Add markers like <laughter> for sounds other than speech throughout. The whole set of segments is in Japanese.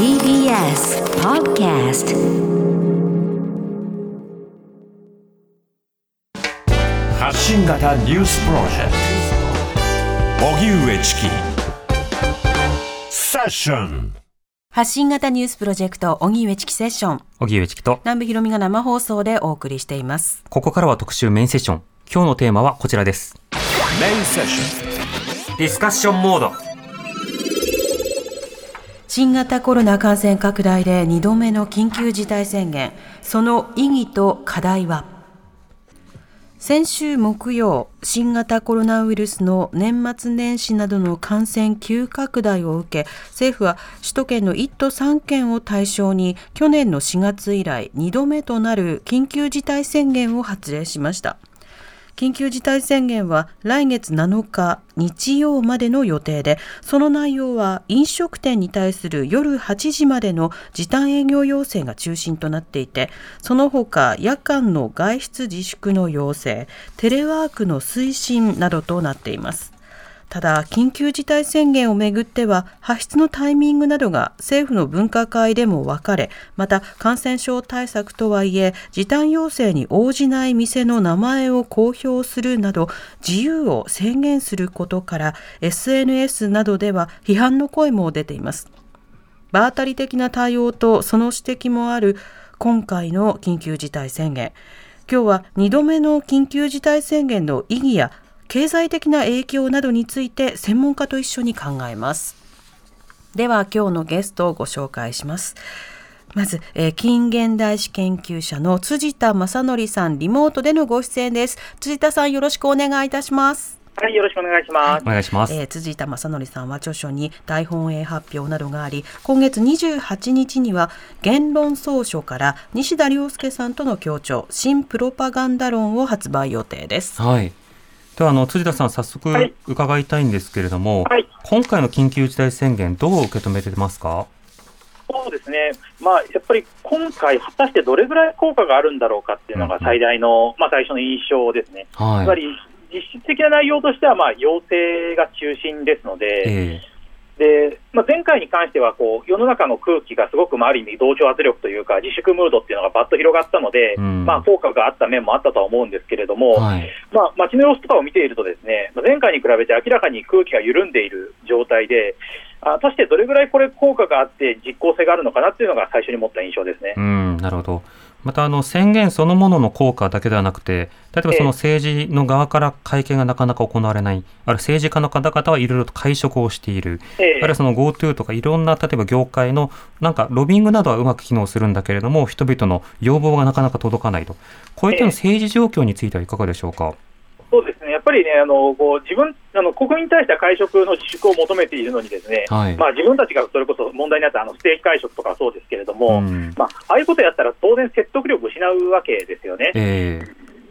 TBS Podcast 発信型ニュースプロジェクト。荻上チキ。セッション。発信型ニュースプロジェクト荻上チキセッション。荻上チキと、南部ひろみが生放送でお送りしています。ここからは特集メインセッション。今日のテーマはこちらです。メインセッション。ディスカッションモード。新型コロナ感染拡大で2度目の緊急事態宣言。その意義と課題は？先週木曜新型コロナウイルスの年末年始などの感染急拡大を受け政府は首都圏の1都3県を対象に去年の4月以来2度目となる緊急事態宣言を発令しました。緊急事態宣言は来月7日日曜までの予定でその内容は飲食店に対する夜8時までの時短営業要請が中心となっていてその他夜間の外出自粛の要請テレワークの推進などとなっています。ただ緊急事態宣言をめぐっては発出のタイミングなどが政府の分科会でも分かれまた感染症対策とはいえ時短要請に応じない店の名前を公表するなど自由を制限することから SNS などでは批判の声も出ています。場当たり的な対応とその指摘もある今回の緊急事態宣言。今日は2度目の緊急事態宣言の意義や経済的な影響などについて専門家と一緒に考えますでは今日のゲストをご紹介しますまず、えー近現代史研究者の辻田正則さんリモートでのご出演です辻田さんよろしくお願いいたしますはい、よろしくお願いします。お願いします。えー辻田正則さんは著書に大本営発表などがあり今月28日には言論総書から西田亮介さんとの協調新プロパガンダ論を発売予定ですはい。では、あの、辻田さん、早速はい。伺いたいんですけれども、はい。今回の緊急事態宣言、どう受け止めてますか？そうですね、まあ、やっぱり今回、果たしてどれぐらい効果があるんだろうかっていうのが最大の、まあ、最初の印象ですね。やっぱはり実質的な内容としては、まあ、要請が中心ですのい。で、えでまあ、前回に関してはこう、世の中の空気がすごく、まあ、ある意味、同調圧力というか、自粛ムードっていうのがばっと広がったので、うんまあ、効果があった面もあったとは思うんですけれどえも、はい。まあ、街の様子とかを見ていると、ですねまあ前回に比べて明らかに空気が緩んでいる状態で、あ果たしてどれぐらいこれ、効果があって、実効性があるのかなっていうのが最初に持った印象ですね。うん、なるほど。また、あの、宣言そのものの効果だけではなくて、例えばその政治の側から会見がなかなか行われない、あるいは政治家の方々はいろいろと会食をしている、ええ。あるいはその GoTo とかいろんな例えば業界のなんかロビングなどはうまく機能するんだけれども人々の要望がなかなか届かないと。こういったの政治状況についてはいかがでしょうか？そうですね、やっぱりね、あのこう自分あの、国民に対しては会食の自粛を求めているのに、ですね、はい。まあ、自分たちがそれこそ問題になったあのステーキ会食とかそうですけれども、うん。まあ、ああいうことやったら当然説得力を失うわけですよね。え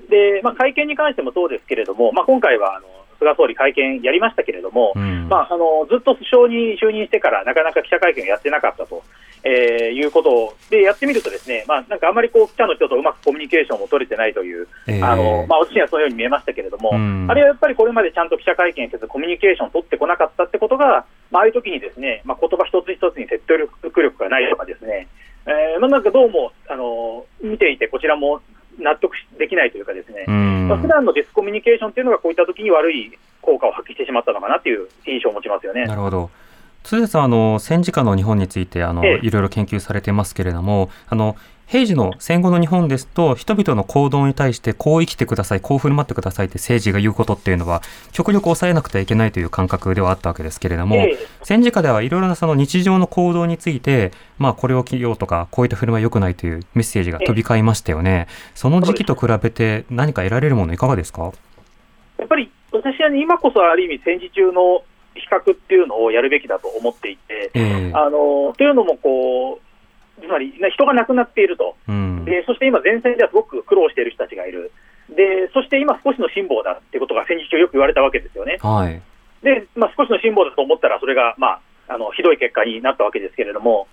で、まあ、会見に関してもそうですけれども、まあ、今回はあの菅総理、会見やりましたけれども、えうん。まあ、あのずっと首相に就任してから、なかなか記者会見をやってなかったと、えーいうことで、やってみると、ですね、まあ、なんかあんまりこう記者の人とうまくコミュニケーションも取れてないという、ええあのまあ、私にはそのように見えましたけれども、うん。あれはやっぱりこれまでちゃんと記者会見せず、コミュニケーションを取ってこなかったってことが、まあああいう時にですね、まあ、言葉一つ一つに説得力がないとかですね、えーまあ、なんかどうもあの見ていて、こちらも納得しできないというかですね、うん。まあ、普段のディスコミュニケーションっていうのがこういった時に悪い効果を発揮してしまったのかなっていう印象を持ちますよね。なるほど。辻田さん、あの戦時下の日本についてあの、ええいろいろ研究されてますけれども、あの平時の戦後の日本ですと、人々の行動に対してこう生きてください、こう振る舞ってくださいって政治が言うことっていうのは、極力抑えなくてはいけないという感覚ではあったわけですけれども、ええ戦時下ではいろいろなその日常の行動について、まあ、これを着ようとか、こういった振る舞い良くないというメッセージが飛び交いましたよね。その時期と比べて何か得られるものいかがですか？やっぱり私は、ね、今こそある意味、戦時中の比較っていうのをやるべきだと思っていて、ええあのというのもこう、つまり、ね、人が亡くなっていると、うん。でそして今、前線ではすごく苦労している人たちがいる、でそして今、少しの辛抱だっていうことが戦時中よく言われたわけですよね。はい。で、まあ、少しの辛抱だと思ったら、それが、まあ、あのひどい結果になったわけですけれども、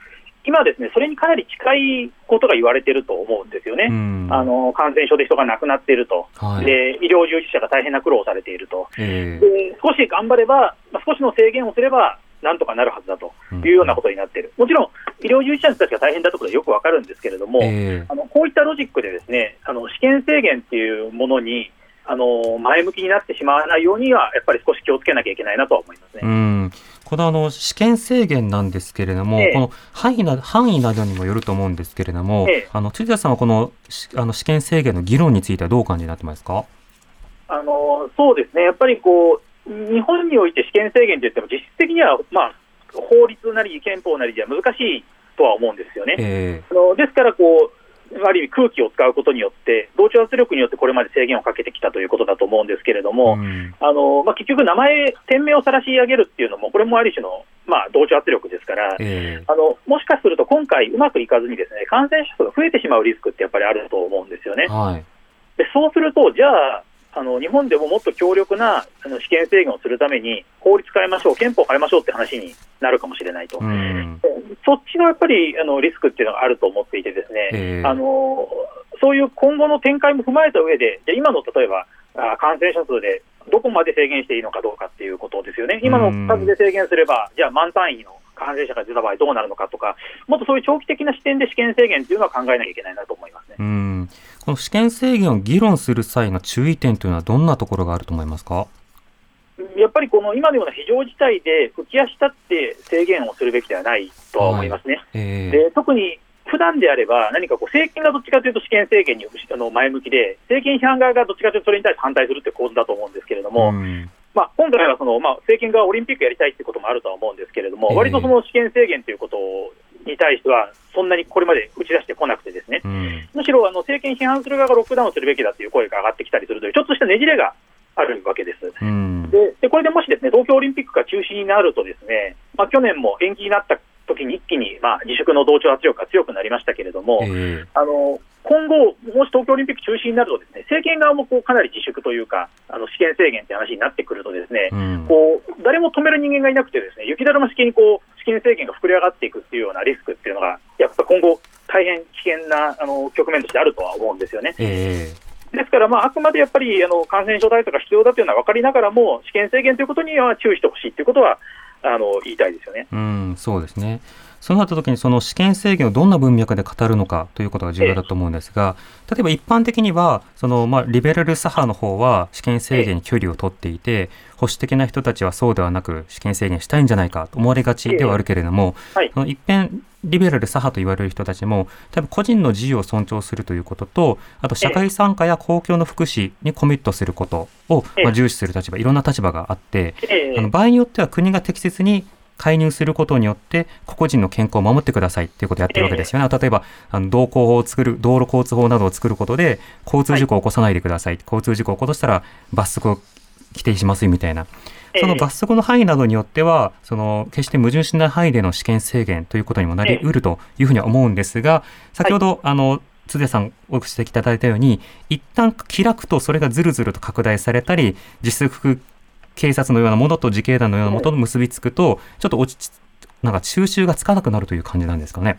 今ですね、それにかなり近いことが言われていると思うんですよね。うん。あの感染症で人が亡くなっていると、はい。で、医療従事者が大変な苦労をされていると、ええ。で少し頑張れば、まあ、少しの制限をすれば、なんとかなるはずだというようなことになっている、もちろん医療従事者の人たちが大変だということはよくわかるんですけれども、えーあのこういったロジックでですねあの試験制限っていうものにあの前向きになってしまわないようには、やっぱり少し気をつけなきゃいけないなとは思いますね。うん、このあの試験制限なんですけれども、ええこの範囲な範囲などにもよると思うんですけれども、ええあの辻田さんはこのしあの試験制限の議論についてはどうお感じになってますか？あのそうですね、やっぱりこう日本において試験制限といっても、実質的には、まあ、法律なり憲法なりでは難しいとは思うんですよね。えあのですからこう、ある意味、空気を使うことによって、同調圧力によってこれまで制限をかけてきたということだと思うんですけれどえも、うんあのまあ、結局、名前、店名を晒し上げるっていうのも、これもある種の、まあ、同調圧力ですから、ええあのもしかすると今回、うまくいかずにですね感染者数が増えてしまうリスクってやっぱりあると思うんですよね。はい。でそうすると、じゃあ、あの日本でももっと強力なあの試験制限をするために、法律変えましょう、憲法変えましょうって話になるかもしれないと、うん。そっちのやっぱりあのリスクっていうのがあると思っていて、ですね、ええあのそういう今後の展開も踏まえた上で、じゃあ今の例えばあ感染者数でどこまで制限していいのかどうかっていうことですよね、今の数で制限すれば、じゃあ満単位の感染者が出た場合どうなるのかとか、もっとそういう長期的な視点で試験制限っていうのは考えなきゃいけないなと思いますね。うん。この試験制限を議論する際の注意点というのはどんなところがあると思いますか？やっぱりこの今のような非常事態で浮き足立って制限をするべきではないとは思いますね。ええ。で特に普段であれば、何かこう政権がどっちかというと試験制限にあの前向きで、政権批判側がどっちかというとそれに対して反対するって構図だと思うんですけれども、うん。まあ、今回はその、まあ、政権側オリンピックやりたいってこともあるとは思うんですけれども、ええ。割とその試験制限ということに対しては、そんなにこれまで打ち出してこなくてですね、うん。むしろあの政権批判する側がロックダウンするべきだという声が上がってきたりするという、ちょっとしたねじれがあるわけです。うん。ででこれでもしですね東京オリンピックが中止になると、ですね、まあ、去年も延期になった時に一気に、まあ、自粛の同調圧力が強くなりましたけれども、ええあの今後、もし東京オリンピック中止になると、ですね政権側もこうかなり自粛というか、あの試験制限って話になってくると、ですね、うん。こう誰も止める人間がいなくて、ですね雪だるま式にこう試験制限が膨れ上がっていくっていうようなリスクっていうのが、やっぱ今後、大変危険なあの局面としてあるとは思うんですよね。えですから、まあ、あくまでやっぱりあの感染症対策が必要だというのは分かりながらも、試験制限ということには注意してほしいということはあの言いたいですよね。えうん、そうですね。そうなった時にその試験制限をどんな文脈で語るのかということが重要だと思うんですが、例えば一般的にはその、まあ、リベラル左派の方は試験制限に距離を取っていて、保守的な人たちはそうではなく試験制限したいんじゃないかと思われがちではあるけれども、はいその一辺リベラル左派と言われる人たちも多分個人の自由を尊重するということとあと社会参加や公共の福祉にコミットすることを、ええまあ、重視する立場いろんな立場があって、ええあの場合によっては国が適切に介入することによって個々人の健康を守ってくださいっていうことをやってるわけですよね。例えばあの道交法を作る道路交通法などを作ることで交通事故を起こさないでください、交通事故を起こしたら罰則を規定しますみたいな。その罰則の範囲などによっては、その決して矛盾しない範囲での試験制限ということにもなりうるというふうには思うんですが、先ほど、あの、津出さんお指摘いただいたように、一旦開くとそれがずるずると拡大されたり、実質警察のようなものと自警団のようなものと結びつくと、ちょっと落ち、なんか収集がつかなくなるという感じなんですかね。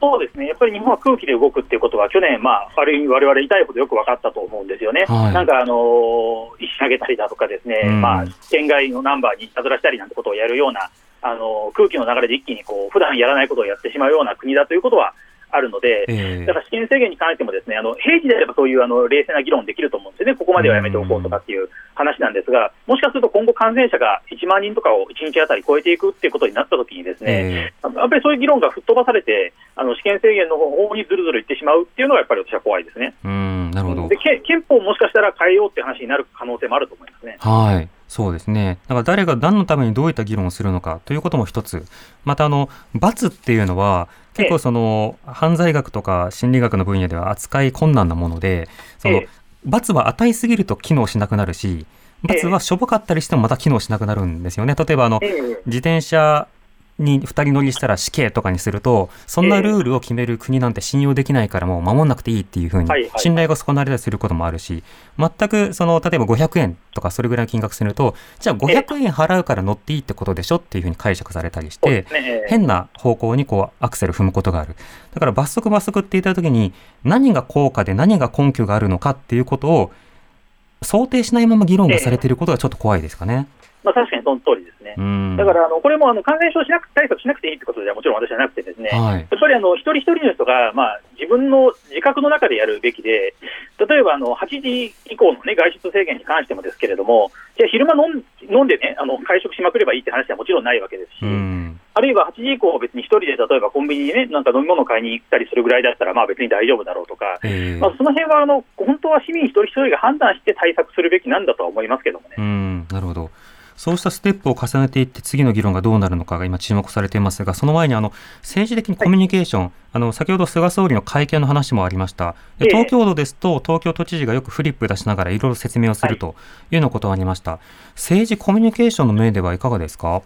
そうですね、やっぱり日本は空気で動くっていうことは、去年、まあ、ある意味、われわれ痛いほどよく分かったと思うんですよね、はい。なんか、あのー石投げたりだとかですね、うん。まあ、県外のナンバーにいたずらしたりなんてことをやるような、あのー空気の流れで一気にこう普段やらないことをやってしまうような国だということはあるので、えだから試験制限に関しても、ですねあの平時であればそういうあの冷静な議論できると思うんですよね、ここまではやめておこうとかっていう話なんですが、もしかすると今後、感染者が1万人とかを1日あたり超えていくっていうことになったときに、ですね、えやっぱりそういう議論が吹っ飛ばされて、あの試験制限の方にずるずるいってしまうっていうのが、やっぱり私は怖いですね。うん、なるほどで。け憲法をもしかしたら変えようって話になる可能性もあると思いますね。はい。そうですね。だから誰が何のためにどういった議論をするのかということも一つ。また、あの、罰っていうのは、結構その、犯罪学とか心理学の分野では扱い困難なもので、そのええ、罰は与えすぎると機能しなくなるし、罰はしょぼかったりしてもまた機能しなくなるんですよね。例えば、あの、ええ自転車に2人乗りしたら死刑とかにすると、そんなルールを決める国なんて信用できないからもう守んなくていいっていうふうに信頼が損なわれたりすることもあるし、全くその、例えば500円とかそれぐらいの金額すると、じゃあ500円払うから乗っていいってことでしょっていうふうに解釈されたりして変な方向にこうアクセル踏むことがある。だから罰則罰則って言った時に何が効果で何が根拠があるのかっていうことを想定しないまま議論がされていることがちょっと怖いですかね。まあ、確かにその通りですね。うん。だからあのこれもあの感染症しなく対策しなくていいってことではもちろん私はなくてですね、はいやっぱりあの一人一人の人が、まあ、自分の自覚の中でやるべきで、例えばあの8時以降の、ね、外出制限に関してもですけれども、じゃあ昼間飲ん飲んでね、あの会食しまくればいいって話はもちろんないわけですし、うんあるいは8時以降、別に一人で例えばコンビニにね、なんか飲み物買いに行ったりするぐらいだったら、まあ別に大丈夫だろうとか、ええまあ、その辺はあの本当は市民一人一人が判断して対策するべきなんだとは思いますけどもね。うん、なるほど。そうしたステップを重ねていって次の議論がどうなるのかが今注目されていますが、その前にあの政治的にコミュニケーション、あの先ほど菅総理の会見の話もありました。でええ東京都ですと東京都知事がよくフリップ出しながらいろいろ説明をするというようなことがありました。政治コミュニケーションの面ではいかがですか？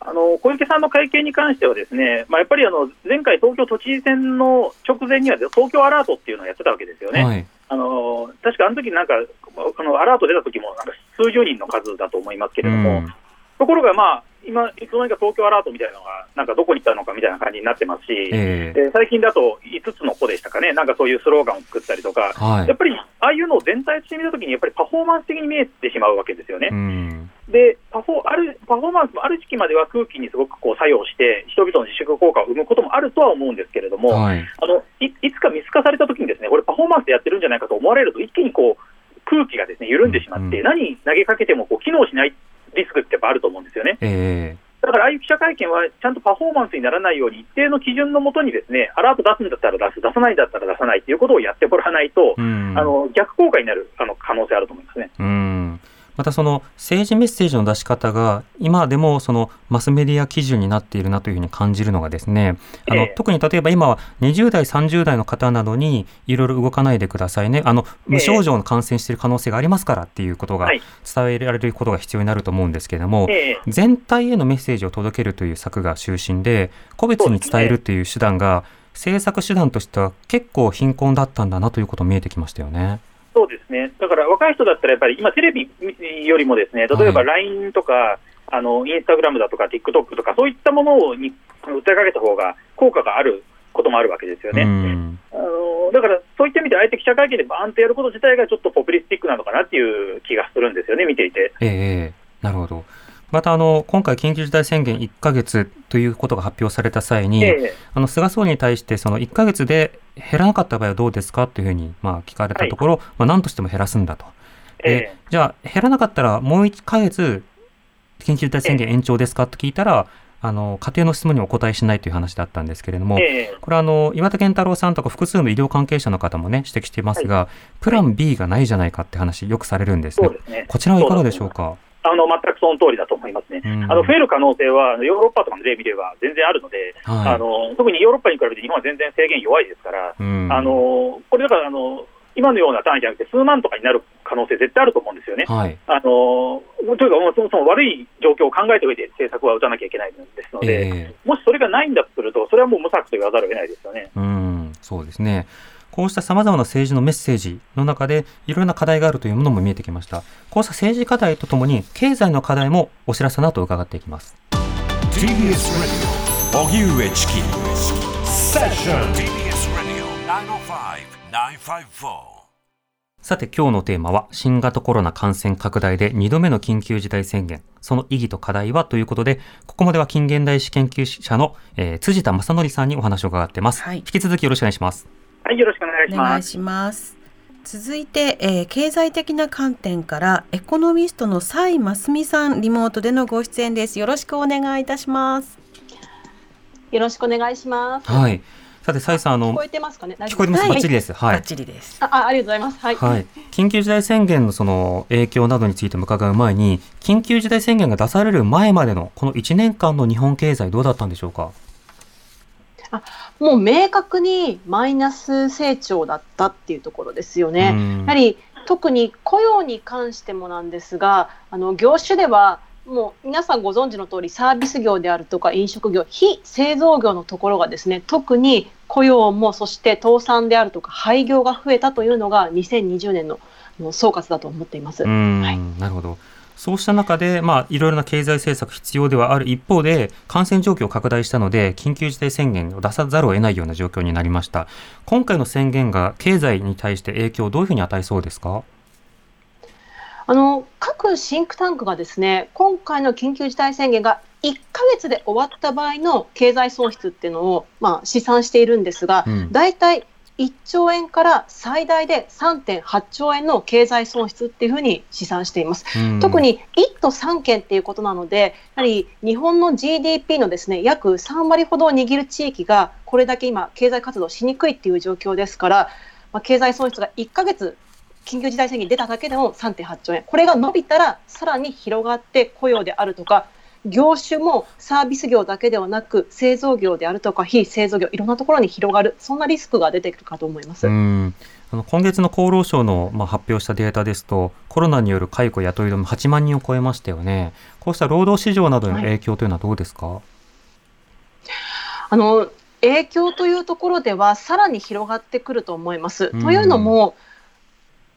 あの小池さんの会見に関しては、ですね、まあ、やっぱりあの前回、東京都知事選の直前には、東京アラートっていうのをやってたわけですよね。はい。あの確かあの時なんか、あのアラート出た時もなんか数十人の数だと思いますけれども、うんところが、まあ、今、いつの間にか東京アラートみたいなのが、なんかどこに行ったのかみたいな感じになってますし、えー最近だと5つの子でしたかね、なんかそういうスローガンを作ったりとか、はいやっぱりああいうのを全体として見たときに、やっぱりパフォーマンス的に見えてしまうわけですよね。うん。でパフォあるパフォーマンスもある時期までは空気にすごくこう作用して、人々の自粛効果を生むこともあるとは思うんですけれども、はい。あのいいつか見透かされたときに、ですねこれ、パフォーマンスでやってるんじゃないかと思われると、一気にこう空気がですね緩んでしまって、うん何投げかけてもこう機能しないリスクってやっぱあると思うんですよね。ええだから、ああいう記者会見は、ちゃんとパフォーマンスにならないように、一定の基準のもとにですね、アラート出すんだったら出す、出さないんだったら出さないということをやってもらわないと、うん。あの逆効果になるあの可能性あると思いますね。うんまたその政治メッセージの出し方が今でもそのマスメディア基準になっているなというふうに感じるのがですねあの、ええ。特に例えば今は20代30代の方などにいろいろ動かないでくださいね。あの無症状の感染している可能性がありますからっていうことがはい。伝えられることが必要になると思うんですけれども、ええ。全体へのメッセージを届けるという策が中心で個別に伝えるという手段が政策手段としては結構貧困だったんだなということ見えてきましたよね。そうですね。だから若い人だったらやっぱり今テレビよりもですね、例えばはい LINE とか、あのインスタグラムだとか TikTok とかそういったものに訴えかけた方が効果があることもあるわけですよね。うんあのだからそういった意味であえて記者会見でバーンとやること自体がちょっとポピュリスティックなのかなっていう気がするんですよね、見ていて。ええええなるほど。またあの今回、緊急事態宣言1ヶ月ということが発表された際に、ええ。あの菅総理に対して、その1ヶ月で減らなかった場合はどうですか？というふうにまあ聞かれたところ、まあ、何としても減らすんだと。でええ。じゃあ、減らなかったらもう1ヶ月、緊急事態宣言延長ですか？と聞いたら、あの家庭の質問にお答えしないという話だったんですけれども、ええ。これはあの岩田健太郎さんとか複数の医療関係者の方もね、指摘していますが、プラン B がないじゃないかって話、よくされるんですね。すね。こちらはいかがでしょうか？あの全くその通りだと思いますね。うんあの増える可能性はヨーロッパとかの例見れば全然あるので、はいあの特にヨーロッパに比べて日本は全然制限弱いですから、うんあのこれだからあの今のような単位じゃなくて数万とかになる可能性絶対あると思うんですよね。はい。あのというかもうそもそも悪い状況を考えた上で政策は打たなきゃいけないですので、えもしそれがないんだとすると、それはもう無策と言わざるを得ないですよね。えうん、そうですね。こうした様々な政治のメッセージの中で、いろいろな課題があるというものも見えてきました。こうした政治課題とともに、経済の課題もお知らせの後伺っていきます。TBS Radio 荻上チキセッション TBS Radio 905-954さて今日のテーマは新型コロナ感染拡大で2度目の緊急事態宣言。その意義と課題はということでここまでは近現代史研究者の、えー辻田正則さんにお話を伺ってます、はい。引き続きよろしくお願いしますはい、よろしくお願いします。お願いします。続いて、えー経済的な観点からエコノミストの蔡真澄さんリモートでのご出演です。よろしくお願いいたします。よろしくお願いします。はいさて蔡さんあの聞こえてますかね？聞こえてます、はいバッチリですはいバッチリです。ああ、ありがとうございます。はい。はい、緊急事態宣言のその影響などについても伺う前に緊急事態宣言が出される前までのこの1年間の日本経済どうだったんでしょうか？もう明確にマイナス成長だったっていうところですよね。うんやはり特に雇用に関してもなんですが、あの業種ではもう皆さんご存知の通りサービス業であるとか飲食業、非製造業のところがですね、特に雇用もそして倒産であるとか廃業が増えたというのが2020年の総括だと思っています。うん、はいなるほど。そうした中で、まあ、いろいろな経済政策必要ではある一方で、感染状況拡大したので、緊急事態宣言を出さざるを得ないような状況になりました。今回の宣言が経済に対して影響をどういうふうに与えそうですか？あの各シンクタンクがですね今回の緊急事態宣言が1ヶ月で終わった場合の経済損失っていうのを、まあ、試算しているんですが、大体1兆円から最大で3.8兆円の経済損失っていうふうに試算しています。特に1都3県っていうことなので、やはり日本の GDP のですね約3割ほどを握る地域がこれだけ今経済活動しにくいっていう状況ですから、まあ、経済損失が1ヶ月緊急事態宣言出ただけでも3.8兆円、これが伸びたらさらに広がって雇用であるとか業種もサービス業だけではなく製造業であるとか非製造業いろんなところに広がるそんなリスクが出てくるかと思います。うん。あの今月の厚労省の、まあ、発表したデータですとコロナによる解雇雇い止め8万人を超えましたよね。こうした労働市場などへの影響というのはどうですか、はい、あの影響というところではさらに広がってくると思います。というのも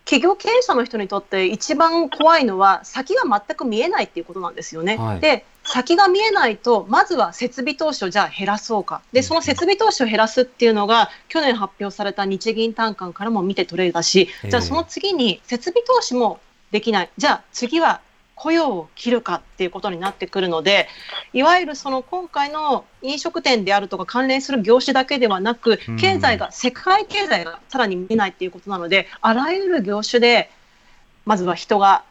企業経営者の人にとって一番怖いのは先が全く見えないっていうことなんですよね。はい、で先が見えないとまずは設備投資をじゃあ減らそうか。でその設備投資を減らすっていうのが去年発表された日銀短観からも見て取れたしじゃあその次に設備投資もできない。じゃあ次は雇用を切るかっていうことになってくるのでいわゆるその今回の飲食店であるとか関連する業種だけではなく経済が世界経済がさらに見えないっていうことなのであらゆる業種でまずは人が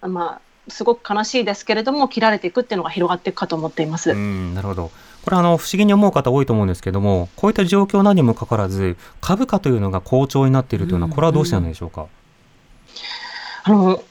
まあすごく悲しいですけれども切られていくっていうのが広がっていくかと思っています。なるほど。これあの不思議に思う方多いと思うんですけどもこういった状況何にもかかわらず株価というのが好調になっているというのはこれはどうしてなんでしょうか、あの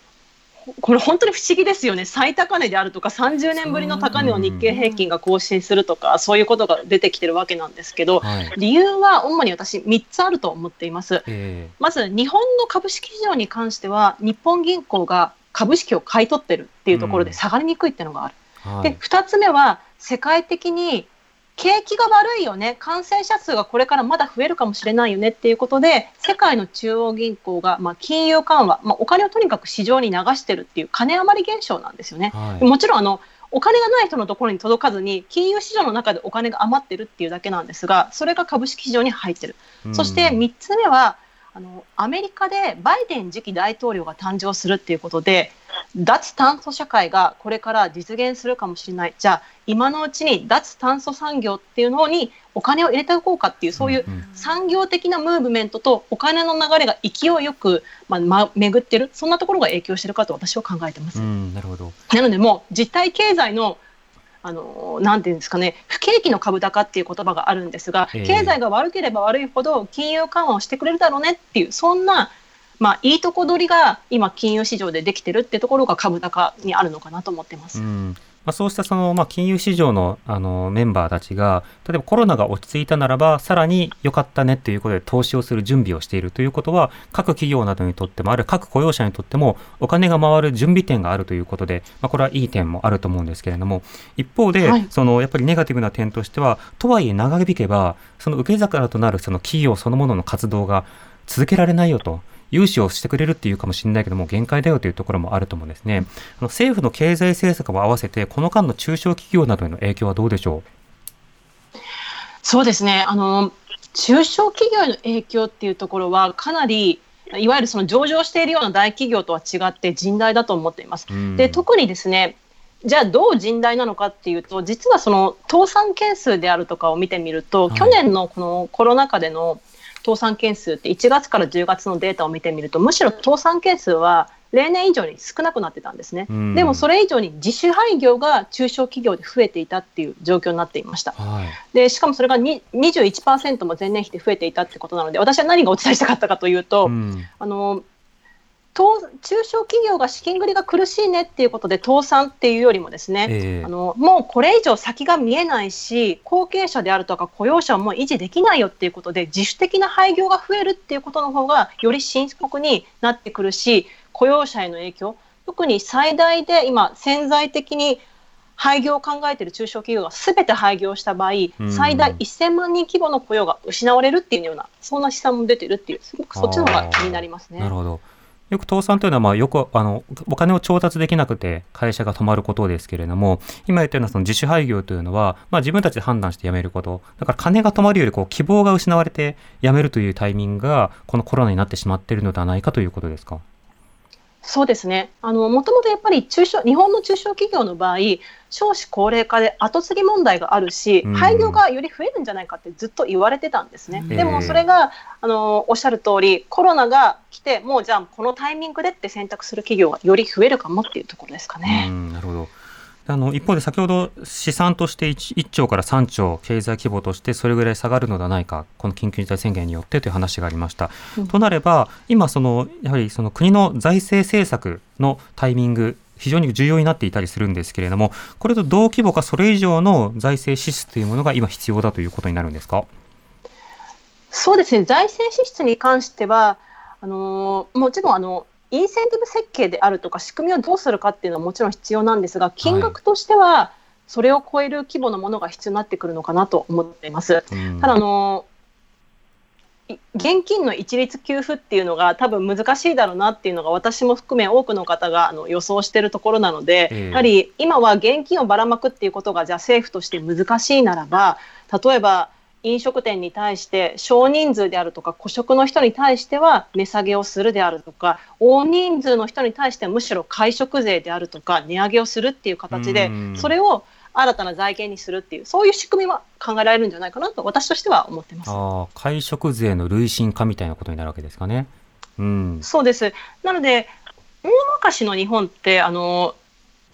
これ本当に不思議ですよね、最高値であるとか、30年ぶりの高値を日経平均が更新するとか、そういうことが出てきてるわけなんですけど、はい、理由は主に私、3つあると思っています。えー、まず、日本の株式市場に関しては、日本銀行が株式を買い取ってるっていうところで下がりにくいっていうのがある。うんはい、で2つ目は世界的に景気が悪いよね、感染者数がこれからまだ増えるかもしれないよねっていうことで、世界の中央銀行が、まあ、金融緩和、まあ、お金をとにかく市場に流してるっていう金余り現象なんですよね。はい、もちろんあのお金がない人のところに届かずに金融市場の中でお金が余ってるっていうだけなんですがそれが株式市場に入ってる、そして3つ目はあのアメリカでバイデン次期大統領が誕生するっていうことで脱炭素社会がこれから実現するかもしれない。じゃあ今のうちに脱炭素産業っていうのにお金を入れておこうかっていうそういう産業的なムーブメントとお金の流れが勢いよく、まあま、巡ってる。そんなところが影響してるかと私は考えてます。なるほど。なのでもう実体経済のあのなんていうんですかね不景気の株高っていう言葉があるんですが、経済が悪ければ悪いほど金融緩和をしてくれるだろうねっていうそんなまあ、いいとこ取りが今、金融市場でできてるってところが株高にあるのかなと思ってます。うんまあ、そうしたその、まあ、金融市場のあのメンバーたちが、例えばコロナが落ち着いたならば、さらに良かったねということで投資をする準備をしているということは、各企業などにとっても、ある各雇用者にとっても、お金が回る準備点があるということで、まあ、これはいい点もあると思うんですけれども、一方で、はい、そのやっぱりネガティブな点としては、とはいえ長引けば、その受け皿となるその企業そのものの活動が続けられないよと。融資をしてくれるっていうかもしれないけども、限界だよというところもあると思うんですね。あの政府の経済政策も合わせて、この間の中小企業などへの影響はどうでしょう？そうですね。あの、中小企業への影響っていうところは、かなりいわゆるその上場しているような大企業とは違って甚大だと思っています。で特にですねじゃあどう甚大なのかっていうと実はその倒産件数であるとかを見てみると、はい、去年のこのコロナ禍での倒産件数って1月から10月のデータを見てみるとむしろ倒産件数は例年以上に少なくなってたんですね、でもそれ以上に自主廃業が中小企業で増えていたっていう状況になっていました、はい、でしかもそれが21%も前年比で増えていたってことなので私は何がお伝えしたかったかというと、あの中小企業が資金繰りが苦しいねっていうことで倒産っていうよりもですね、えー、あのもうこれ以上先が見えないし後継者であるとか雇用者も維持できないよっていうことで自主的な廃業が増えるっていうことの方がより深刻になってくるし雇用者への影響特に最大で今潜在的に廃業を考えている中小企業がすべて廃業した場合、最大1000万人規模の雇用が失われるっていうような、そんな試算も出てるっていう、すごくそっちの方が気になりますね。なるほど。よく倒産というのは、まあ、よくあのお金を調達できなくて会社が止まることですけれども、今言ったようなその自主廃業というのは、まあ、自分たちで判断して辞めること、だから金が止まるよりこう希望が失われて辞めるというタイミングが、このコロナになってしまっているのではないかということですか？そうですね。あの、もともとやっぱり中小、日本の中小企業の場合、少子高齢化で後継ぎ問題があるし、うん廃業がより増えるんじゃないかってずっと言われてたんですね。うんでもそれが、あの、おっしゃる通り、コロナが来て、もうじゃあこのタイミングでって選択する企業がより増えるかもっていうところですかうね。んなるほど。あの一方で先ほど試算として 1, 1兆から3兆経済規模としてそれぐらい下がるのではないかこの緊急事態宣言によってという話がありました。うんとなれば今そのやはりその国の財政政策のタイミング非常に重要になっていたりするんですけれどもこれと同規模かそれ以上の財政支出というものが今必要だということになるんですか？そうですね。財政支出に関しては、あのもちろんあのインセンティブ設計であるとか仕組みをどうするかっていうのはもちろん必要なんですが、金額としてはそれを超える規模のものが必要になってくるのかなと思っています。うん。ただあのい現金の一律給付っていうのが多分難しいだろうなっていうのが私も含め多くの方があの予想しているところなので、ええ。やはり今は現金をばらまくっていうことがじゃあ政府として難しいならば例えば飲食店に対して少人数であるとか個食の人に対しては値下げをするであるとか大人数の人に対してはむしろ会食税であるとか値上げをするっていう形でうんそれを新たな財源にするっていうそういう仕組みは考えられるんじゃないかなと私としては思ってます。ああ会食税の累進化みたいなことになるわけですかね。うんそうです。なので、大昔の日本って、あの、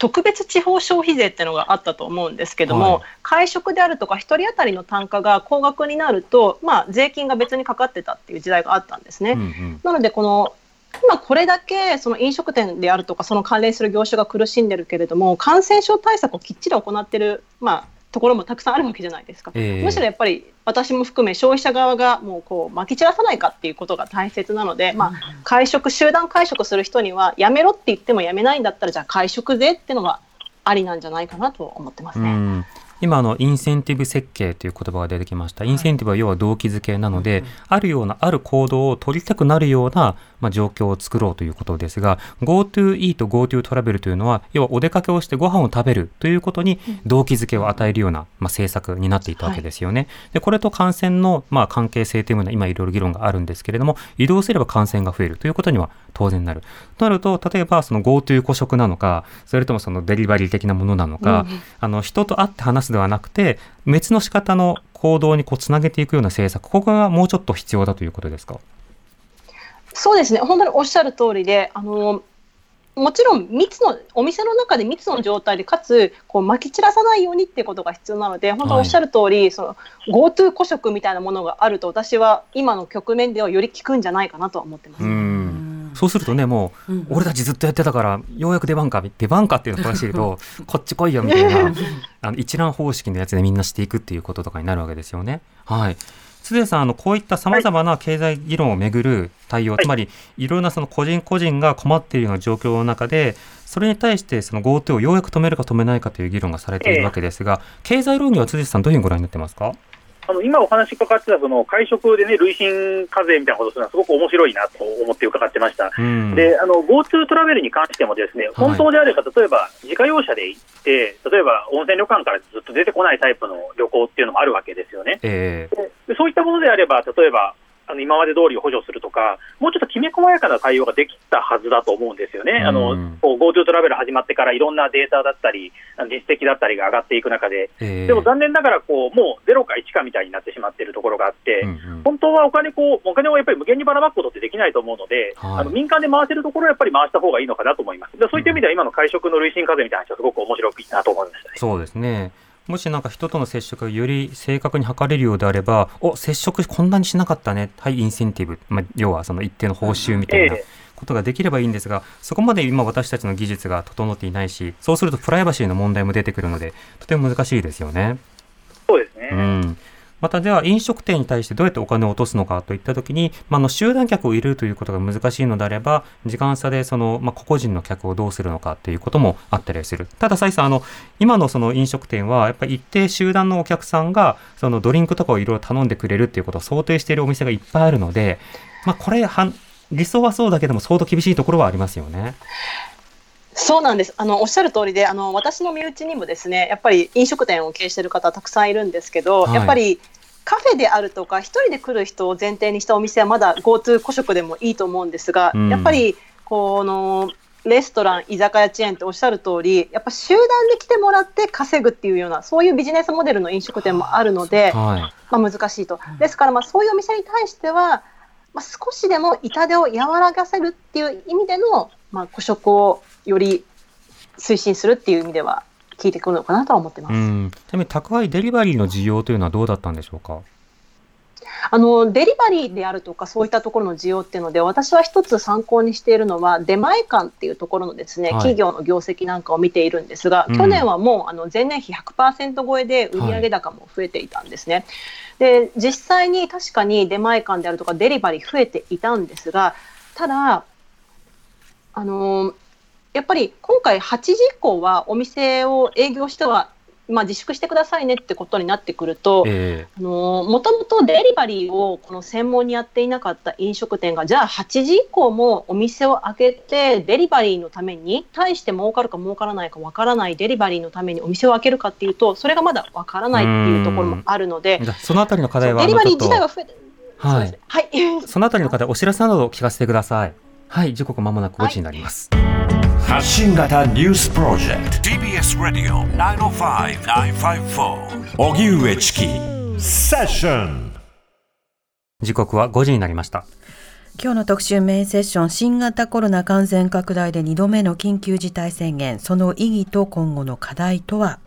特別地方消費税っていうのがあったと思うんですけども、はい会食であるとか、一人当たりの単価が高額になると、まあ、税金が別にかかってたっていう時代があったんですね。うんうんなので、この、今これだけその飲食店であるとか、その関連する業種が苦しんでるけれども、感染症対策をきっちり行ってる、まあ、ところもたくさんあるわけじゃないですか。ええむしろやっぱり私も含め消費者側がもうこう撒き散らさないかっていうことが大切なので、まあ、会食集団会食する人にはやめろって言ってもやめないんだったらじゃあ会食税っていうのがありなんじゃないかなと思ってますね。うん今あのインセンティブ設計という言葉が出てきました。インセンティブは要は動機づけなので、あるようなある行動を取りたくなるような、まあ、状況を作ろうということですが GoTo イート GoTo トラベルというのは要はお出かけをしてご飯を食べるということに動機づけを与えるような、まあ、政策になっていたわけですよね。でこれと感染の、まあ、関係性というものは今いろいろ議論があるんですけれども移動すれば感染が増えるということには当然なる。となると例えばその GoTo 個食なのかそれともそのデリバリー的なものなのか、うんあの人と会って話すではなくて別の仕方の行動にこうつなげていくような政策ここがもうちょっと必要だということですか？そうですね本当におっしゃる通りであのもちろん密のお店の中で密の状態でかつこう撒き散らさないようにっていうことが必要なので本当おっしゃる通り、その GoTo 個食みたいなものがあると私は今の局面ではより効くんじゃないかなとは思ってます。うん。そうするとねもううん。俺たちずっとやってたからようやく出番か出番かっていうのを正しいと <laughs> こっち来いよみたいなあの一覧方式のやつでみんなしていくっていうこととかになるわけですよね。はい。鈴江さんあのこういったさまざまな経済議論をめぐる対応、はい。つまりいろんなその個人個人が困っているような状況の中でそれに対してその GoTo をようやく止めるか止めないかという議論がされているわけですが、経済論議は辻さんどういうふうにご覧になってますか？あの今お話伺ってたその会食でね、累進課税みたいなことをするのはすごく面白いなと思って伺ってました。うんで、あの、GoTo トラベルに関してもですね、本当であれば、例えば自家用車で行って、例えば温泉旅館からずっと出てこないタイプの旅行っていうのもあるわけですよね。ええでそういったものであれば、例えば、あの今まで通り補助するとか、もうちょっときめ細やかな対応ができたはずだと思うんですよね。GoTo トラベル始まってからいろんなデータだったり、実績だったりが上がっていく中で、ええでも残念ながらこう、もう0か1かみたいになってしまっているところがあって、うんうん本当はお金こう、お金をやっぱり無限にばらまくことってできないと思うので、はいあの民間で回せるところはやっぱり回した方がいいのかなと思います。でそういった意味では、今の会食の累進課税みたいな話はすごく面白いなと思いましたね。そうですね。もしなんか人との接触がより正確に測れるようであれば、お接触こんなにしなかったね、はい、インセンティブ、まあ、要はその一定の報酬みたいなええことができればいいんですが、そこまで今私たちの技術が整っていないし、そうするとプライバシーの問題も出てくるので、とても難しいですよね。そうですね。うん。またでは飲食店に対してどうやってお金を落とすのかといったときに、まあ、の集団客を入れるということが難しいのであれば、時間差でその、まあ、個々人の客をどうするのかということもあったりする。ただ、サイさん、あの、今のその飲食店は、やっぱり一定集団のお客さんが、そのドリンクとかをいろいろ頼んでくれるっていうことを想定しているお店がいっぱいあるので、まあ、これは、理想はそうだけども、相当厳しいところはありますよね。そうなんですあのおっしゃる通りであの私の身内にもですねやっぱり飲食店を経営している方たくさんいるんですけど、はいやっぱりカフェであるとか一人で来る人を前提にしたお店はまだ GoTo 個食でもいいと思うんですが、うんやっぱりこのレストラン、居酒屋チェーンっておっしゃる通り、やっぱ集団で来てもらって稼ぐっていうような、そういうビジネスモデルの飲食店もあるので、はい。まあ、難しいと。ですから、まあ、そういうお店に対しては、まあ、少しでも痛手を和らがせるっていう意味での、まあ、個食をより推進するっていう意味では、効いてくるのかなとは思ってます。うん。ちなみに宅配デリバリーの需要というのはどうだったんでしょうか？あのデリバリーであるとかそういったところの需要っていうので私は一つ参考にしているのは出前館っていうところのですね、はい企業の業績なんかを見ているんですが、うん去年はもうあの前年比100%超えで売上高も増えていたんですね。で実際に確かに出前館であるとかデリバリー増えていたんですがただあのやっぱり今回8時以降はお店を営業しては、まあ、自粛してくださいねってことになってくると、えあのもともとデリバリーをこの専門にやっていなかった飲食店がじゃあ8時以降もお店を開けてデリバリーのために対して儲かるか儲からないかわからないデリバリーのためにお店を開けるかっていうとそれがまだわからないっていうところもあるのでそのあたりの課題はデリバリー自体は増えてはい。はいそのあたりの課題お知らせなどを聞かせてください。はい。時刻まもなく5時になります。発信型ニュースプロジェクト。TBS ラディオ905-954おぎゅうえちきセッション時刻は5時になりました。今日の特集メインセッション新型コロナ感染拡大で2度目の緊急事態宣言。その意義と今後の課題とは、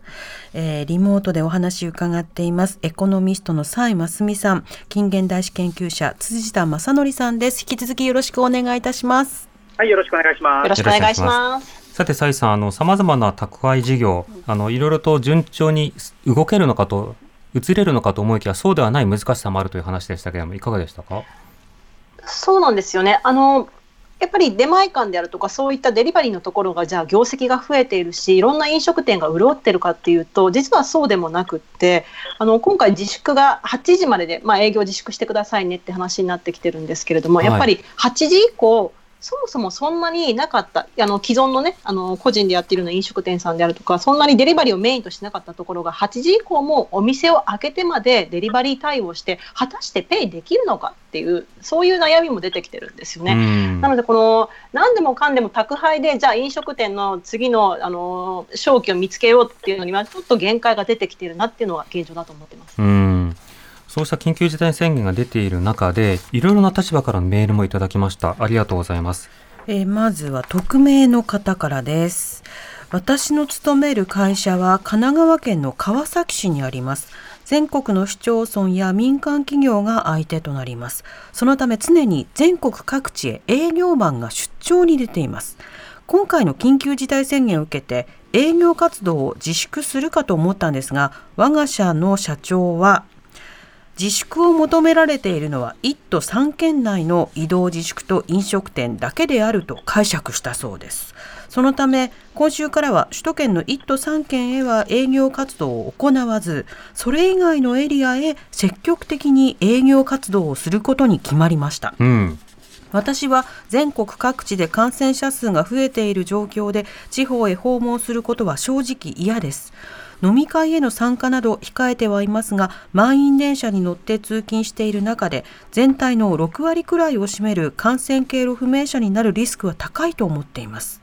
えーリモートでお話伺っています。エコノミストの蔡真澄さん。近現代史研究者辻田正則さんです。引き続きよろしくお願いいたしますはい、よろしくお願いしますよろ。しくお願いします。さて、蔡さん、あの、様々な宅配事業、あの、いろいろと順調に動けるのかと、移れるのかと思いきや、そうではない難しさもあるという話でしたけれども、いかがでしたか？そうなんですよね。あのやっぱり出前館であるとかそういったデリバリーのところがじゃあ業績が増えているしいろんな飲食店が潤ってるかっていうと実はそうでもなくってあの今回自粛が8時までで、まあ、営業自粛してくださいねって話になってきてるんですけれども、はいやっぱり8時以降そもそもそんなになかったあの既存のねあの個人でやっているような飲食店さんであるとかそんなにデリバリーをメインとしなかったところが8時以降もお店を開けてまでデリバリー対応して果たしてペイできるのかっていうそういう悩みも出てきてるんですよね。うんなので、この何でもかんでも宅配で、じゃあ飲食店の次のあの商機を見つけようっていうのには、ちょっと限界が出てきているなっていうのが現状だと思ってます。そうした緊急事態宣言が出ている中で、いろいろな立場からのメールもいただきました。ありがとうございます。えーまずは匿名の方からです。私の勤める会社は神奈川県の川崎市にあります。全国の市町村や民間企業が相手となります。そのため常に全国各地へ営業マンが出張に出ています。今回の緊急事態宣言を受けて営業活動を自粛するかと思ったんですが、我が社の社長は自粛を求められているのは1都3県内の移動自粛と飲食店だけであると解釈したそうです。そのため今週からは首都圏の1都3県へは営業活動を行わずそれ以外のエリアへ積極的に営業活動をすることに決まりました。うん。私は全国各地で感染者数が増えている状況で地方へ訪問することは正直嫌です。飲み会への参加など控えてはいますが満員電車に乗って通勤している中で全体の6割くらいを占める感染経路不明者になるリスクは高いと思っています。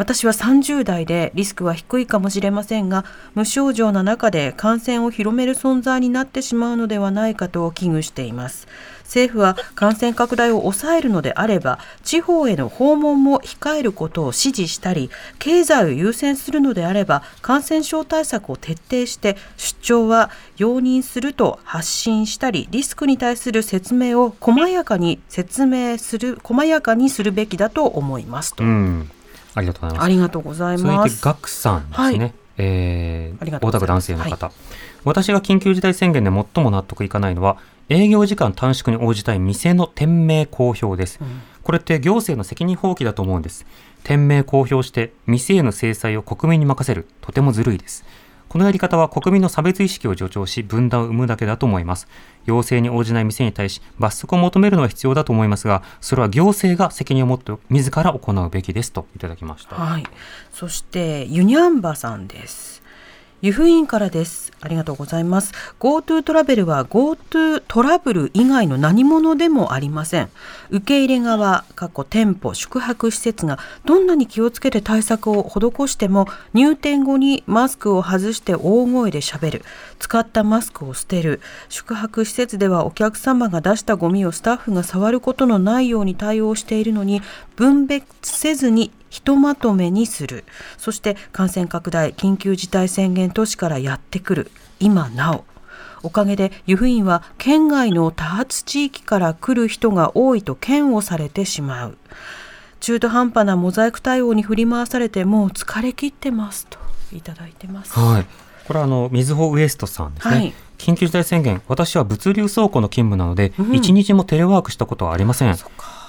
私は30代でリスクは低いかもしれませんが無症状な中で感染を広める存在になってしまうのではないかと危惧しています政府は感染拡大を抑えるのであれば地方への訪問も控えることを指示したり経済を優先するのであれば感染症対策を徹底して出張は容認すると発信したりリスクに対する説明を細やかに説明する細やかにするべきだと思いますと、うん。ありがとうございますあ。りがとうございます。ガクさんですね。はいえーありがとう大田区男ございます性の方、私が緊急事態宣言で最も納得いかないのは、営業時間短縮に応じたい店の店名公表です。これって行政の責任放棄だと思うんです。店名公表して、店への制裁を国民に任せる。とてもずるいです。このやり方は国民の差別意識を助長し、分断を生むだけだと思います。要請に応じない店に対し、罰則を求めるのは必要だと思いますが、それは行政が責任を持って自ら行うべきですといただきました。はい。そしてユニャンバさんです。湯布院からです。ありがとうございます。GoTo トラベルは GoTo トラブル以外の何者でもありません。受け入れ側、過去店舗、宿泊施設がどんなに気をつけて対策を施しても入店後にマスクを外して大声で喋る。使ったマスクを捨てる。宿泊施設ではお客様が出したゴミをスタッフが触ることのないように対応しているのに分別せずにひとまとめにするそして感染拡大緊急事態宣言都市からやってくる今なおおかげで湯布院は県外の多発地域から来る人が多いと嫌悪されてしまう中途半端なモザイク対応に振り回されてもう疲れ切ってますといただいてますはい。これはあの、みずほウエストさんですね。はい緊急事態宣言、私は物流倉庫の勤務なので、うん一日もテレワークしたことはありません。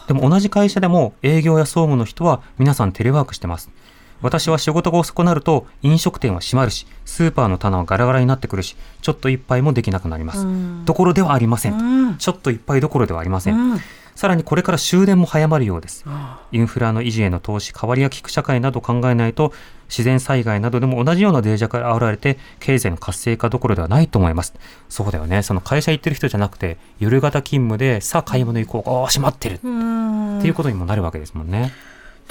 でも同じ会社でも営業や総務の人は皆さんテレワークしてます。私は仕事が遅くなると飲食店は閉まるし、スーパーの棚はガラガラになってくるし、ちょっと一杯もできなくなります。うんどころではありません。うんちょっと一杯どころではありません。うんさらにこれから終電も早まるようです。あインフラの維持への投資、変わりや効く社会など考えないと、自然災害などでも同じようなデータから現れて、経済の活性化どころではないと思います。そうだよね。その会社行ってる人じゃなくて、夜型勤務で、さあ買い物行こう。ああ、閉まってる。っうんていうことにもなるわけですもんね。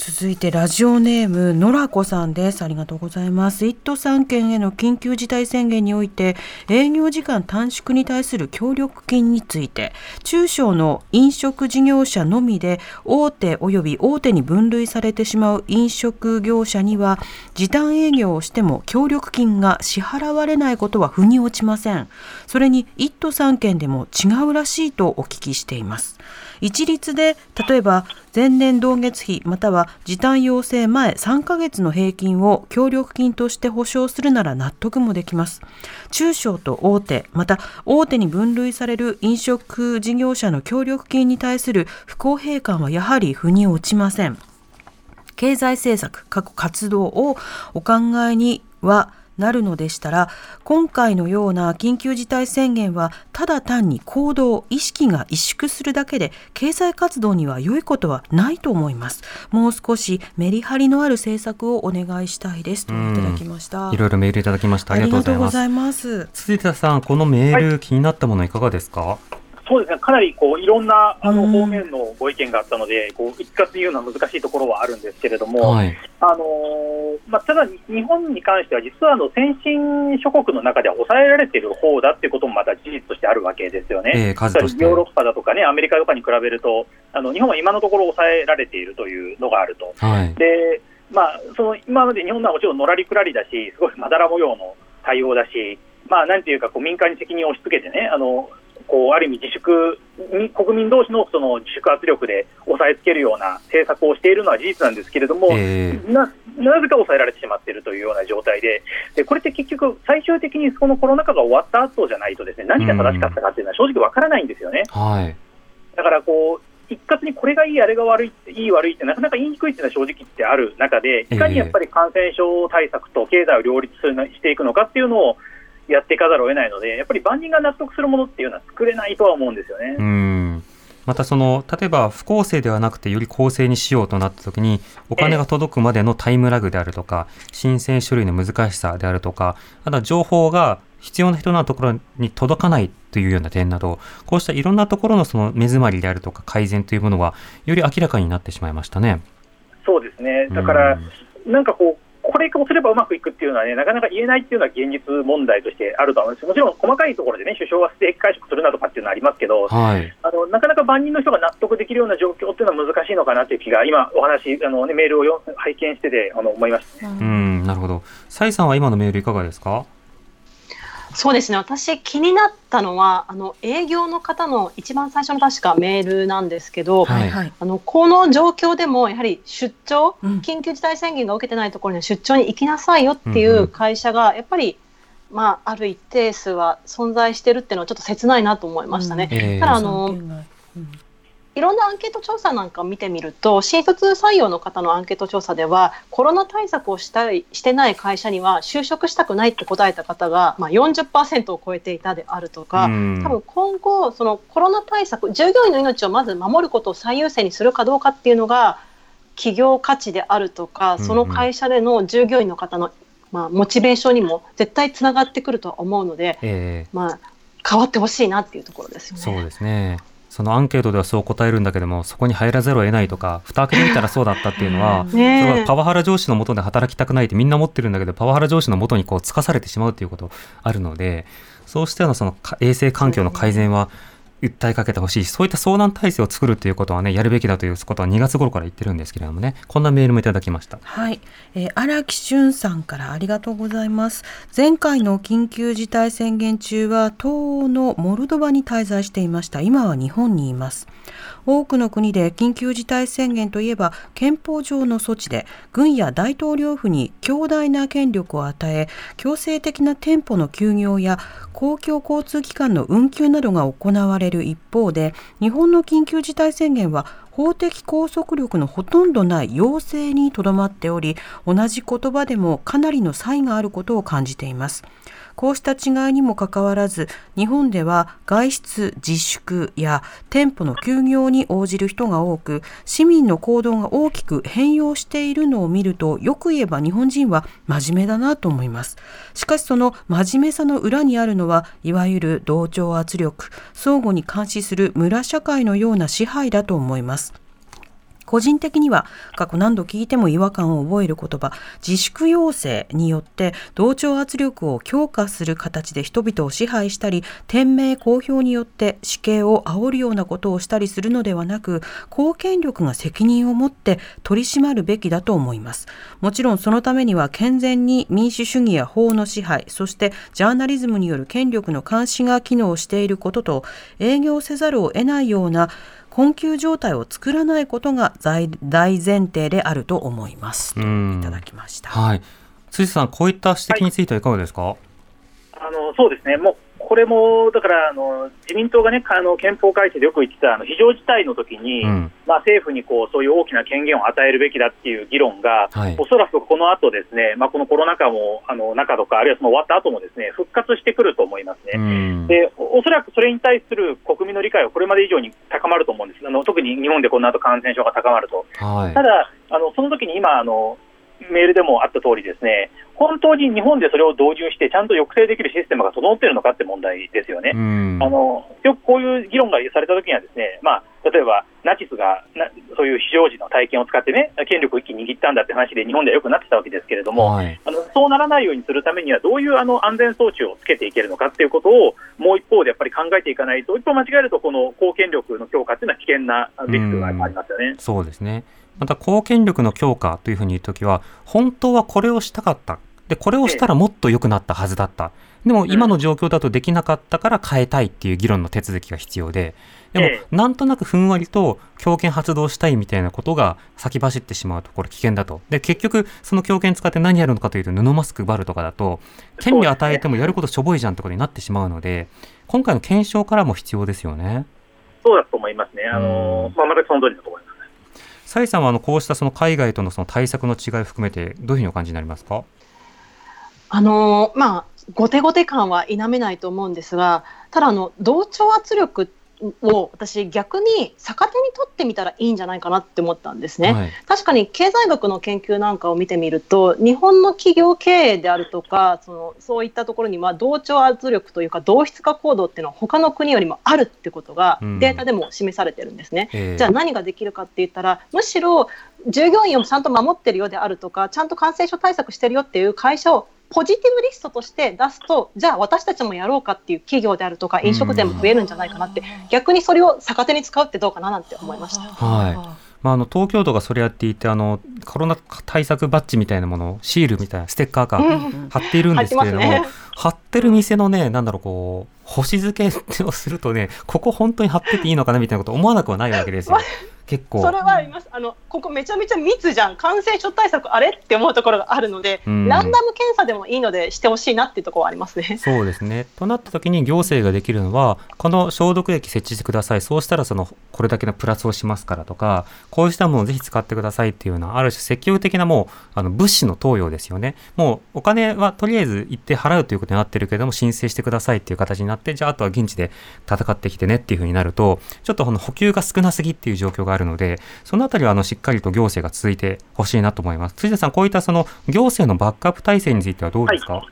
続いてラジオネームのらこさんです。ありがとうございます。1都3県への緊急事態宣言において営業時間短縮に対する協力金について中小の飲食事業者のみで大手及び大手に分類されてしまう飲食業者には時短営業をしても協力金が支払われないことは腑に落ちません。それに1都3県でも違うらしいとお聞きしています。一律で例えば前年同月比または時短要請前3ヶ月の平均を協力金として保証するなら納得もできます。中小と大手また大手に分類される飲食事業者の協力金に対する不公平感はやはり腑に落ちません。経済政策、過去活動をお考えにはなるのでしたら、今回のような緊急事態宣言は、ただ単に行動、意識が萎縮するだけで、経済活動には良いことはないと思います。もう少しメリハリのある政策をお願いしたいです。といただきました。いろいろメールいただきました。ありがとうございます。辻田さん、このメール、気になったものいかがですか？そうですね、かなりこういろんなあのうん方面のご意見があったので、こう一括に言うのは難しいところはあるんですけれども、はい。あのーまあ、ただ、日本に関しては、実はあの先進諸国の中では抑えられている方だっていうこともまた事実としてあるわけですよね。ええ数としてヨーロッパだとかね、アメリカとかに比べると、あの日本は今のところ抑えられているというのがあると。はい。で、まあ、その今まで日本はもちろんのらりくらりだし、すごいまだら模様の対応だし、まあ、なんていうかこう民間に責任を押し付けてね、あのこうある意味自粛に、国民同士のその自粛圧力で抑えつけるような政策をしているのは事実なんですけれども、えななぜか抑えられてしまっているというような状態で、でこれって結局、最終的にこのコロナ禍が終わった後じゃないと、ですね何が正しかったかっていうのは正直わからないんですよね。はい。だからこう一括にこれがいい、あれが悪いいい、悪いって、なかなか言いにくいっていうのは正直ってある中で、いかにやっぱり感染症対策と経済を両立するなしていくのかっていうのをやっていかざるを得ないので、やっぱり万人が納得するものっていうのは作れないとは思うんですよね。うん。またその例えば不公正ではなくてより公正にしようとなった時にお金が届くまでのタイムラグであるとか申請書類の難しさであるとかあとは情報が必要な人のところに届かないというような点などこうしたいろんなところのその目詰まりであるとか改善というものはより明らかになってしまいましたね。そうですねだから、なんかこう、これをすればうまくいくっていうのはね、なかなか言えないっていうのは現実問題としてあると思うんですもちろん細かいところでね、首相はステーキ会食するなとかっていうのはありますけど、はい。あのなかなか万人の人が納得できるような状況っていうのは難しいのかなという気が、今、お話、あのね、メールをよ拝見しててあの思いましたね。うん、なるほど。サイさんは今のメールいかがですか？そうですね。私気になったのはあの営業の方の一番最初の確かメールなんですけど、はい。はい。あのこの状況でもやはり出張、うん。緊急事態宣言が受けてないところには出張に行きなさいよっていうんうん。う会社がやっぱり、まあ、ある一定数は存在してるっていうのはちょっと切ないなと思いましたね。えーただあのうんいろんなアンケート調査なんかを見てみると新卒採用の方のアンケート調査ではコロナ対策をしたいしてない会社には就職したくないって答えた方が、まあ、40%を超えていたであるとか、うん。多分今後そのコロナ対策従業員の命をまず守ることを最優先にするかどうかっていうのが企業価値であるとかその会社での従業員の方のまあ、モチベーションにも絶対つながってくるとは思うので、えー、まあ、変わってほしいなっていうところですよね。そうですねそのアンケートではそう答えるんだけどもそこに入らざるを得ないとか蓋開けてみたらそうだったっていうのは <laughs> それはパワハラ上司のもとで働きたくないってみんな思ってるんだけどパワハラ上司のもとにこうつかされてしまうっていうことあるのでそうしたようなその衛生環境の改善は訴えかけてほしいそういった相談体制を作るということはねやるべきだということは2月頃から言ってるんですけれどもね。こんなメールもいただきました。はい。えー、荒木俊さんからありがとうございます。前回の緊急事態宣言中は東欧のモルドバに滞在していました。今は日本にいます。多くの国で緊急事態宣言といえば憲法上の措置で軍や大統領府に強大な権力を与え強制的な店舗の休業や公共交通機関の運休などが行われる一方で日本の緊急事態宣言は法的拘束力のほとんどない要請にとどまっており同じ言葉でもかなりの差異があることを感じています。こうした違いにもかかわらず日本では外出自粛や店舗の休業に応じる人が多く市民の行動が大きく変容しているのを見るとよく言えば日本人は真面目だなと思います。しかしその真面目さの裏にあるのはいわゆる同調圧力相互に監視する村社会のような支配だと思います。個人的には過去何度聞いても違和感を覚える言葉自粛要請によって同調圧力を強化する形で人々を支配したり店名公表によって死刑を煽るようなことをしたりするのではなく公権力が責任を持って取り締まるべきだと思います。もちろんそのためには健全に民主主義や法の支配そしてジャーナリズムによる権力の監視が機能していることと営業せざるを得ないような困窮状態を作らないことが大前提であると思いますといただきました。はい。辻さん、こういった指摘についてはいかがですか？はい、あのそうですね。もうこれもだからあの自民党がねあの憲法改正でよく言ってたあの非常事態の時に、うん、まあ政府にこうそういう大きな権限を与えるべきだっていう議論が、はい、おそらくこの後ですね、まあこのコロナ禍もあの中とかあるいはその終わった後もですね復活してくると思いますね。うん、でおそらくそれに対する国民の理解はこれまで以上に高まると思うんです。あの特に日本でこの後感染症が高まると。はい、ただあのその時に今あのメールでもあった通りですね、本当に日本でそれを導入して、ちゃんと抑制できるシステムが整っているのかって問題ですよね。あのよくこういう議論がされたときには、ですね、まあ、例えばナチスがなそういう非常時の体験を使ってね、権力を一気に握ったんだって話で、日本ではよくなってたわけですけれども、はい、あのそうならないようにするためには、どういうあの安全装置をつけていけるのかっていうことを、もう一方でやっぱり考えていかないと、一歩間違えると、この公権力の強化っていうのは危険なリスクがありますよね。そうですねまた公権力の強化というふうに言うときは、本当はこれをしたかった。で、これをしたらもっと良くなったはずだった。でも今の状況だとできなかったから変えたいっていう議論の手続きが必要で、でもなんとなくふんわりと強権発動したいみたいなことが先走ってしまうとこれ危険だと。で、結局その強権使って何やるのかというと布マスク配るとかだと、権利与えてもやることしょぼいじゃんってことになってしまうので、今回の検証からも必要ですよね。そうだと思いますね。あの、まあ、またその通りだと思います。蔡さんはあのこうしたその海外とのその対策の違いを含めて、どういうふうにお感じになりますか？あのまあ、後手後手感は否めないと思うんですが、ただあの、同調圧力を私逆に逆手に取ってみたらいいんじゃないかなって思ったんですね、はい、確かに経済学の研究なんかを見てみると日本の企業経営であるとかそのそういったところには同調圧力というか同質化行動っていうのは他の国よりもあるってことがデータでも示されてるんですね、うん、じゃあ何ができるかって言ったらむしろ従業員をちゃんと守ってるよであるとかちゃんと感染症対策してるよっていう会社をポジティブリストとして出すと、じゃあ私たちもやろうかっていう企業であるとか、飲食店も増えるんじゃないかなって、逆にそれを逆手に使うってどうかななんて思いました。はいまあ、あの東京都がそれやっていてあのコロナ対策バッジみたいなものシールみたいなステッカーか、貼っているんですけれども、ね、貼ってる店のねなんだろうこう星付けをするとねここ本当に貼ってていいのかなみたいなこと思わなくはないわけですよ。結構。それはあります。あのここめちゃめちゃ密じゃん。感染症対策あれって思うところがあるので、うん、ランダム検査でもいいのでしてほしいなっていうところはありますね。そうですね。となった時に行政ができるのはこの消毒液設置してください。そうしたらそのこれだけのプラスをしますからとかこうしたものをぜひ使ってくださいっていうようなある種積極的なもうあの物資の投与ですよね。もうお金はとりあえず行って払うということになってるけども申請してくださいっていう形になってじゃああとは現地で戦ってきてねっていうふうになるとちょっとこの補給が少なすぎっていう状況があるるので、そのあたりはあのしっかりと行政が続いてほしいなと思います。辻田さん、こういったその行政のバックアップ体制についてはどうですか、はい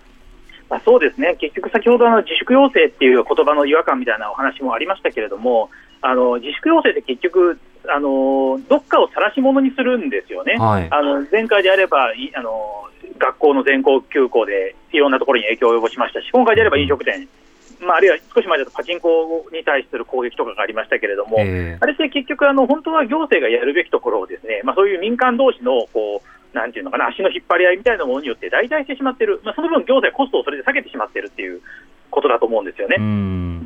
まあ、そうですね、結局、先ほどの自粛要請っていう言葉の違和感みたいなお話もありましたけれども、あの自粛要請って結局、あのどっかを晒し者にするんですよね。はい、あの前回であればあの学校の全校休校でいろんなところに影響を及ぼしましたし、今回であれば飲食店、まあ、あるいは少し前だとパチンコに対する攻撃とかがありましたけれども、あれって結局あの、本当は行政がやるべきところをですね、まあ、そういう民間同士のこうなんていうのかな、足の引っ張り合いみたいなものによって代替してしまっている、まあ、その分、行政はコストをそれで下げてしまっているっていうことだと思うんですよね。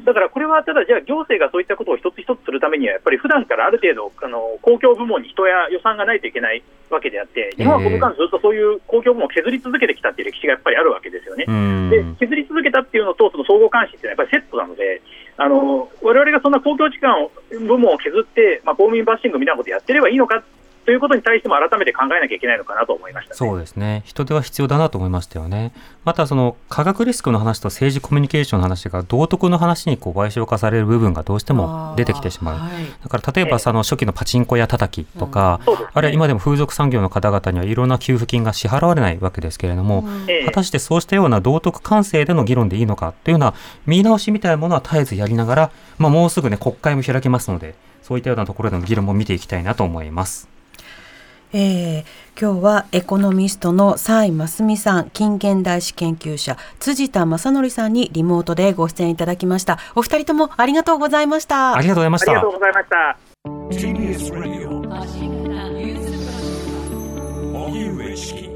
だからこれはただ、じゃあ行政がそういったことを一つ一つするためには、やっぱり普段からある程度、あの公共部門に人や予算がないといけないわけであって、日本はこの間、ずっとそういう公共部門を削り続けてきたっていう歴史がやっぱりあるわけですよね。で削り続けたっていうのと、その総合監視っていうのはやっぱりセットなので、あの我々がそんな公共機関部門を削って、まあ、公民バッシングみたいなことやってればいいのかということに対しても改めて考えなきゃいけないのかなと思いました、ね、そうですね、人手は必要だなと思いましたよね。また、その科学リスクの話と政治コミュニケーションの話が道徳の話にこう賠償化される部分がどうしても出てきてしまう。はい、だから例えばその初期のパチンコや叩きとか、うん。あるいは今でも風俗産業の方々にはいろんな給付金が支払われないわけですけれども、うん、果たしてそうしたような道徳感性での議論でいいのかというような見直しみたいなものは絶えずやりながら、まあ、もうすぐね国会も開きますので、そういったようなところでの議論も見ていきたいなと思います。えー、今日はエコノミストの蔡真澄さん、近現代史研究者、辻田正則さんにリモートでご出演いただきました。お二人ともありがとうございました。ありがとうございました。ありがとうございました。TBS Radio 荻上式